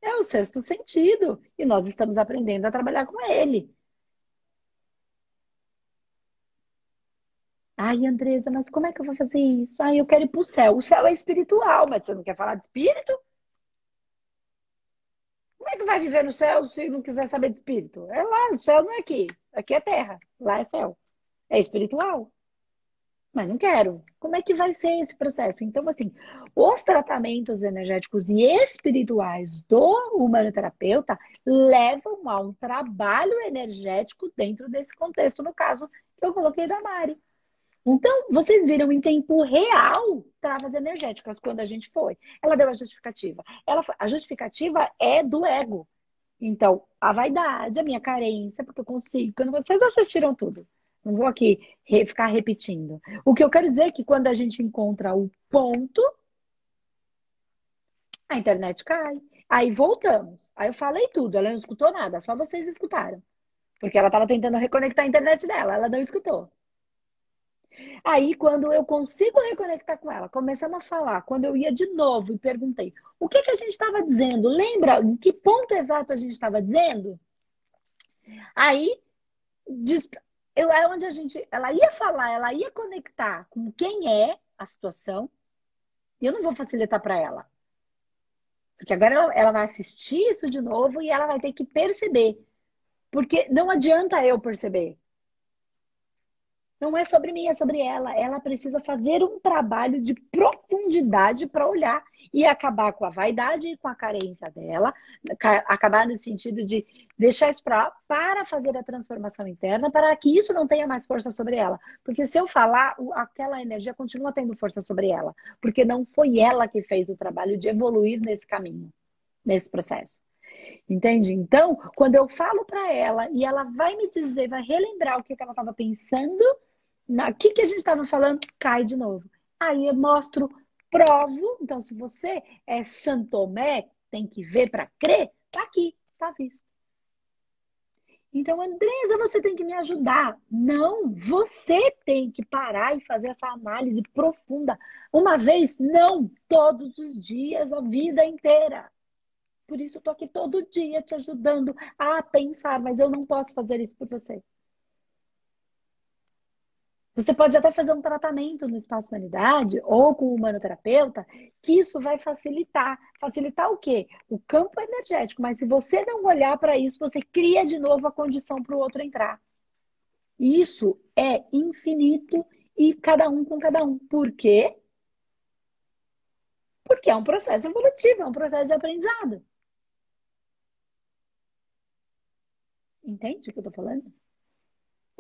É o sexto sentido. E nós estamos aprendendo a trabalhar com ele. Ai, Andresa, mas como é que eu vou fazer isso? Ai, eu quero ir para o céu. O céu é espiritual, mas você não quer falar de espírito? Como é que vai viver no céu se não quiser saber de espírito? É lá, o céu não é aqui. Aqui é terra, lá é céu. É espiritual. Mas não quero. Como é que vai ser esse processo? Então, assim, os tratamentos energéticos e espirituais do humanoterapeuta levam a um trabalho energético dentro desse contexto, no caso que eu coloquei da Mari. Então, vocês viram em tempo real travas energéticas quando a gente foi. Ela deu a justificativa. Ela, a justificativa é do ego. Então, a vaidade, a minha carência, porque eu consigo. Quando vocês assistiram tudo, não vou aqui ficar repetindo. O que eu quero dizer é que quando a gente encontra o ponto, a internet cai. Aí voltamos. Aí eu falei tudo, ela não escutou nada, só vocês escutaram. Porque ela estava tentando reconectar a internet dela, ela não escutou. Aí, quando eu consigo reconectar com ela, começamos a falar, quando eu ia de novo e perguntei o que, que a gente estava dizendo, lembra em que ponto exato a gente estava dizendo? Aí, eu, é onde a gente, ela ia falar, ela ia conectar com quem é a situação, e eu não vou facilitar para ela. Porque agora ela, ela vai assistir isso de novo e ela vai ter que perceber. Porque não adianta eu perceber. Não é sobre mim, é sobre ela. Ela precisa fazer um trabalho de profundidade para olhar e acabar com a vaidade e com a carência dela, acabar no sentido de deixar isso pra, para fazer a transformação interna, para que isso não tenha mais força sobre ela. Porque se eu falar, aquela energia continua tendo força sobre ela, porque não foi ela que fez o trabalho de evoluir nesse caminho, nesse processo. Entende? Então, quando eu falo para ela e ela vai me dizer, vai relembrar o que ela estava pensando, o que, que a gente estava falando, cai de novo. Aí eu mostro, provo. Então, se você é Santomé, tem que ver para crer, tá aqui, tá visto. Então, Andresa, você tem que me ajudar. Não, você tem que parar e fazer essa análise profunda. Uma vez, não, todos os dias, a vida inteira. Por isso, eu tô aqui todo dia te ajudando a pensar, mas eu não posso fazer isso por você. Você pode até fazer um tratamento no espaço humanidade ou com o humanoterapeuta, que isso vai facilitar. Facilitar o quê? O campo energético. Mas se você não olhar para isso, você cria de novo a condição para o outro entrar. Isso é infinito e cada um com cada um. Por quê? Porque é um processo evolutivo, é um processo de aprendizado. Entende o que eu estou falando?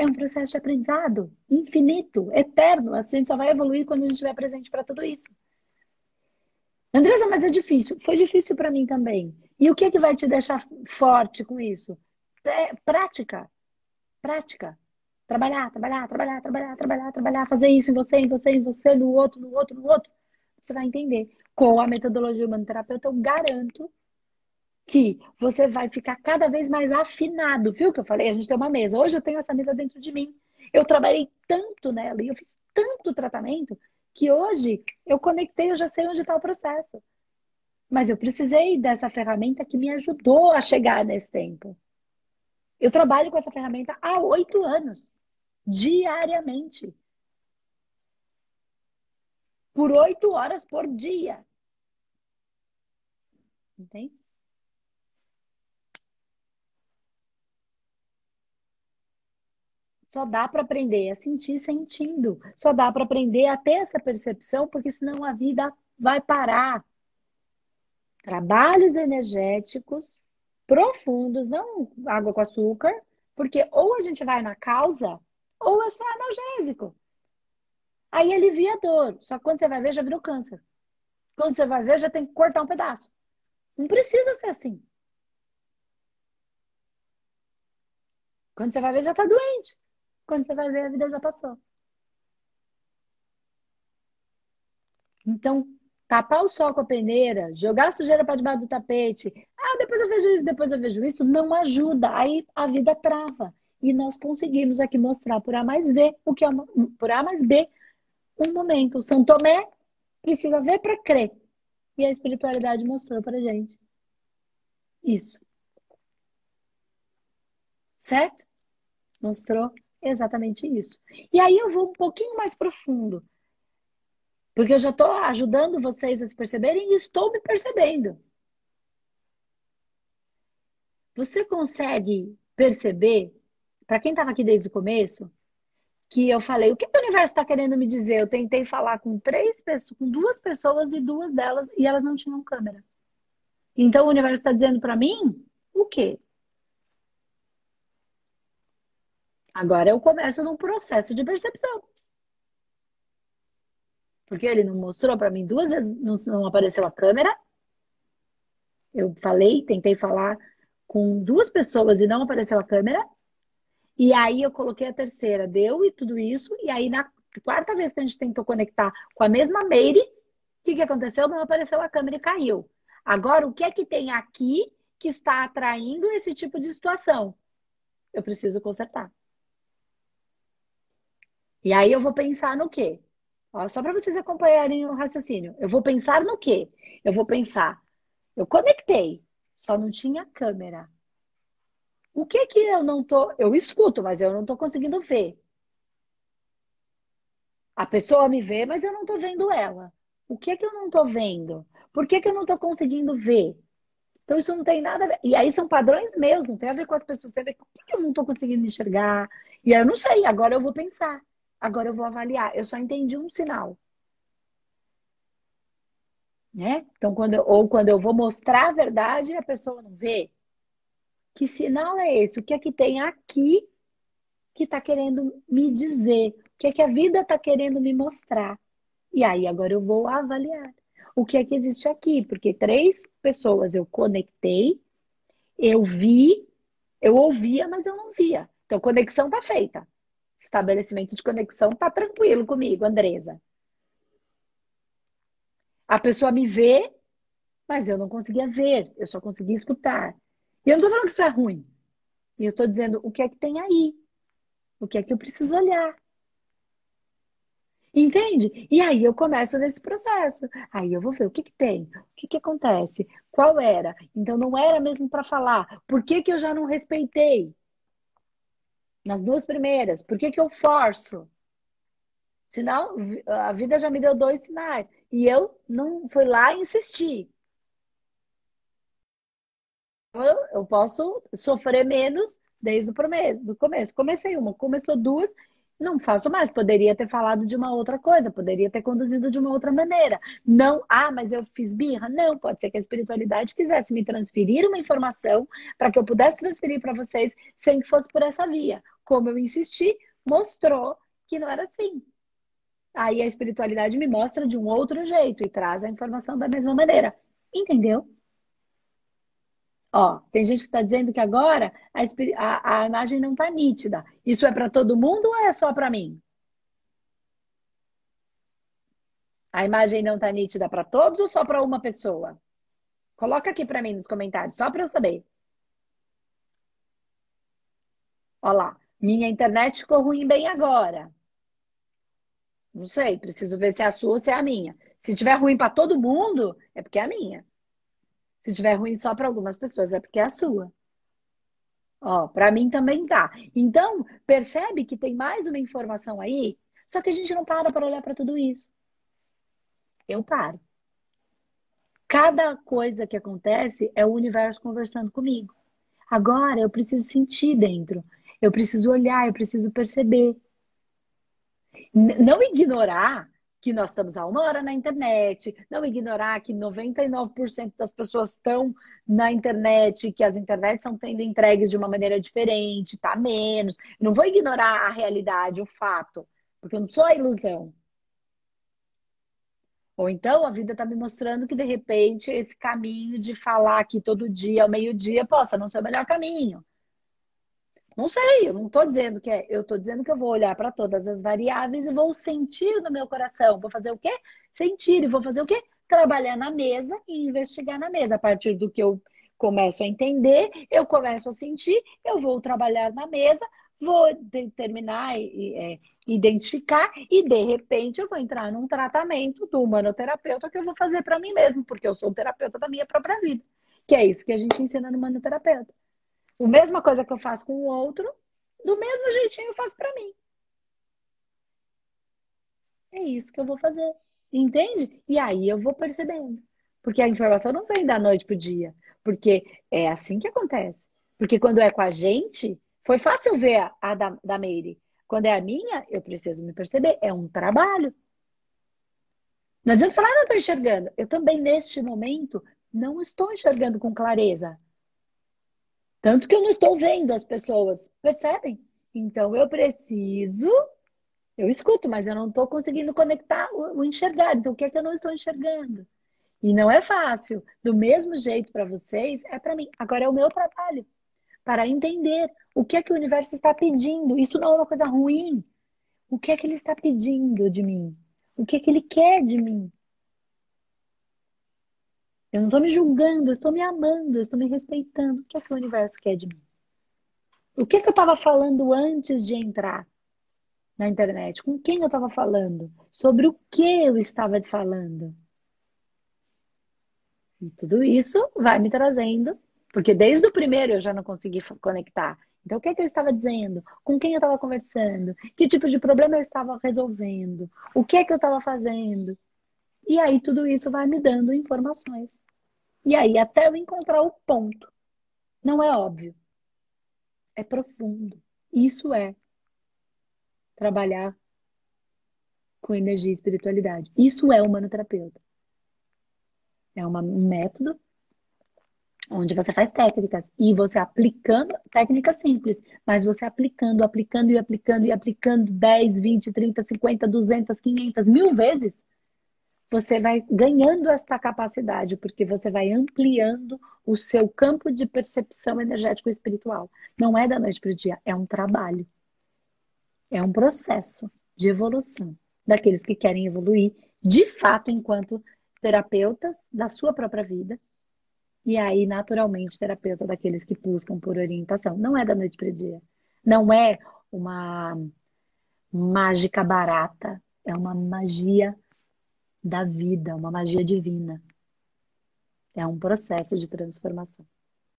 É um processo de aprendizado infinito, eterno. A gente só vai evoluir quando a gente estiver presente para tudo isso. Andresa, mas é difícil. Foi difícil para mim também. E o que, é que vai te deixar forte com isso? É prática. Prática. Trabalhar, trabalhar, trabalhar, trabalhar, trabalhar, trabalhar, fazer isso em você, em você, em você, no outro, no outro, no outro. Você vai entender. Com a metodologia humanoterapeuta, eu garanto que você vai ficar cada vez mais afinado, viu? Que eu falei, a gente tem uma mesa. Hoje eu tenho essa mesa dentro de mim. Eu trabalhei tanto nela e eu fiz tanto tratamento que hoje eu conectei, eu já sei onde está o processo. Mas eu precisei dessa ferramenta que me ajudou a chegar nesse tempo. Eu trabalho com essa ferramenta há oito anos, diariamente. Por oito horas por dia. Entende? Só dá para aprender a sentir sentindo. Só dá para aprender a ter essa percepção, porque senão a vida vai parar. Trabalhos energéticos profundos, não água com açúcar, porque ou a gente vai na causa, ou é só analgésico. Aí alivia a dor. Só que quando você vai ver, já virou câncer. Quando você vai ver, já tem que cortar um pedaço. Não precisa ser assim. Quando você vai ver, já está doente. Quando você vai ver, a vida já passou. Então, tapar o sol com a peneira, jogar a sujeira para debaixo do tapete, ah, depois eu vejo isso, depois eu vejo isso, não ajuda. Aí a vida trava. E nós conseguimos aqui mostrar por A mais B o que é uma, por A mais B um momento. O São Tomé precisa ver para crer. E a espiritualidade mostrou para gente. Isso. Certo? Mostrou exatamente isso. E aí eu vou um pouquinho mais profundo. Porque eu já estou ajudando vocês a se perceberem e estou me percebendo. Você consegue perceber, para quem estava aqui desde o começo, que eu falei, o que o universo está querendo me dizer? Eu tentei falar com três pessoas, com duas pessoas e duas delas, e elas não tinham câmera. Então o universo está dizendo para mim o quê? Agora eu começo num processo de percepção. Porque ele não mostrou para mim duas vezes, não, não apareceu a câmera. Eu falei, tentei falar com duas pessoas e não apareceu a câmera. E aí eu coloquei a terceira, deu e tudo isso. E aí na quarta vez que a gente tentou conectar com a mesma Meire, o que, que aconteceu? Não apareceu a câmera e caiu. Agora, o que é que tem aqui que está atraindo esse tipo de situação? Eu preciso consertar. E aí eu vou pensar no quê? Ó, só para vocês acompanharem o raciocínio. Eu vou pensar no quê? Eu vou pensar, eu conectei, só não tinha câmera. O que que eu não tô, eu escuto, mas eu não tô conseguindo ver. A pessoa me vê, mas eu não tô vendo ela. O que que eu não tô vendo? Por que que eu não tô conseguindo ver? Então isso não tem nada a ver. E aí são padrões meus, não tem a ver com as pessoas, tem a ver com o que eu não tô conseguindo enxergar. E aí eu não sei, agora eu vou pensar. Agora eu vou avaliar. Eu só entendi um sinal. Né? Então, quando eu, ou quando eu vou mostrar a verdade, a pessoa não vê. Que sinal é esse? O que é que tem aqui que está querendo me dizer? O que é que a vida está querendo me mostrar? E aí, agora eu vou avaliar. O que é que existe aqui? Porque três pessoas eu conectei, eu vi, eu ouvia, mas eu não via. Então, conexão está feita. Estabelecimento de conexão está tranquilo comigo, Andresa. A pessoa me vê, mas eu não conseguia ver, eu só conseguia escutar. E eu não estou falando que isso é ruim. E eu estou dizendo o que é que tem aí. O que é que eu preciso olhar. Entende? E aí eu começo nesse processo. Aí eu vou ver o que, que tem, o que, que acontece, qual era. Então não era mesmo para falar. Por que, que eu já não respeitei? Nas duas primeiras. Por que, que eu forço? Senão, a vida já me deu dois sinais. E eu não fui lá e insisti. Eu posso sofrer menos desde o começo. Comecei uma, começou duas, não faço mais. Poderia ter falado de uma outra coisa, poderia ter conduzido de uma outra maneira. Não, ah, mas eu fiz birra. Não, pode ser que a espiritualidade quisesse me transferir uma informação para que eu pudesse transferir para vocês sem que fosse por essa via. Como eu insisti, mostrou que não era assim. Aí a espiritualidade me mostra de um outro jeito e traz a informação da mesma maneira. Entendeu? Ó, tem gente que está dizendo que agora a, a, a imagem não está nítida. Isso é para todo mundo ou é só para mim? A imagem não está nítida para todos ou só para uma pessoa? Coloca aqui para mim nos comentários, só para eu saber. Olha lá, minha internet ficou ruim bem agora. Não sei, preciso ver se é a sua ou se é a minha. Se tiver ruim para todo mundo, é porque é a minha. Se tiver ruim só para algumas pessoas, é porque é a sua. Ó, para mim também tá. Então, percebe que tem mais uma informação aí, só que a gente não para para olhar para tudo isso. Eu paro. Cada coisa que acontece é o universo conversando comigo. Agora eu preciso sentir dentro. Eu preciso olhar, eu preciso perceber. Não ignorar que nós estamos há uma hora na internet, não ignorar que 99% das pessoas estão na internet, que as internets estão tendo entregues de uma maneira diferente, tá menos. Não vou ignorar a realidade, o fato, porque eu não sou a ilusão. Ou então a vida está me mostrando que de repente esse caminho de falar aqui todo dia ao meio-dia possa não ser o melhor caminho. Não sei, eu não estou dizendo que é. Eu estou dizendo que eu vou olhar para todas as variáveis e vou sentir no meu coração. Vou fazer o quê? Sentir. E vou fazer o quê? Trabalhar na mesa e investigar na mesa. A partir do que eu começo a entender, eu começo a sentir, eu vou trabalhar na mesa, vou determinar e é, identificar e de repente eu vou entrar num tratamento do humanoterapeuta que eu vou fazer para mim mesmo, porque eu sou o terapeuta da minha própria vida. Que é isso que a gente ensina no humanoterapeuta. A mesma coisa que eu faço com o outro, do mesmo jeitinho eu faço para mim. É isso que eu vou fazer. Entende? E aí eu vou percebendo. Porque a informação não vem da noite pro dia. Porque é assim que acontece. Porque quando é com a gente, foi fácil ver a, a da, da Meire. Quando é a minha, eu preciso me perceber. É um trabalho. Não adianta falar, ah, não estou enxergando. Eu também, neste momento, não estou enxergando com clareza. Tanto que eu não estou vendo as pessoas, percebem? Então eu preciso, eu escuto, mas eu não estou conseguindo conectar o, o, enxergar. Então o que é que eu não estou enxergando? E não é fácil. Do mesmo jeito para vocês, é para mim. Agora é o meu trabalho para entender o que é que o universo está pedindo. Isso não é uma coisa ruim. O que é que ele está pedindo de mim? O que é que ele quer de mim? Eu não estou me julgando, eu estou me amando, eu estou me respeitando. O que é que o universo quer de mim? O que é que eu estava falando antes de entrar na internet? Com quem eu estava falando? Sobre o que eu estava falando? E tudo isso vai me trazendo, porque desde o primeiro eu já não consegui conectar. Então, o que é que eu estava dizendo? Com quem eu estava conversando? Que tipo de problema eu estava resolvendo? O que é que eu estava fazendo? E aí tudo isso vai me dando informações. E aí até eu encontrar o ponto. Não é óbvio. É profundo. Isso é trabalhar com energia e espiritualidade. Isso é humanoterapeuta. É uma, um método onde você faz técnicas e você aplicando técnicas simples, mas você aplicando, aplicando e aplicando e aplicando 10, 20, 30, 50, 200, 500, mil vezes, você vai ganhando esta capacidade, porque você vai ampliando o seu campo de percepção energético e espiritual. Não é da noite para o dia, é um trabalho. É um processo de evolução daqueles que querem evoluir de fato enquanto terapeutas da sua própria vida e aí, naturalmente, terapeuta daqueles que buscam por orientação. Não é da noite para o dia. Não é uma mágica barata. É uma magia da vida, uma magia divina. É um processo de transformação.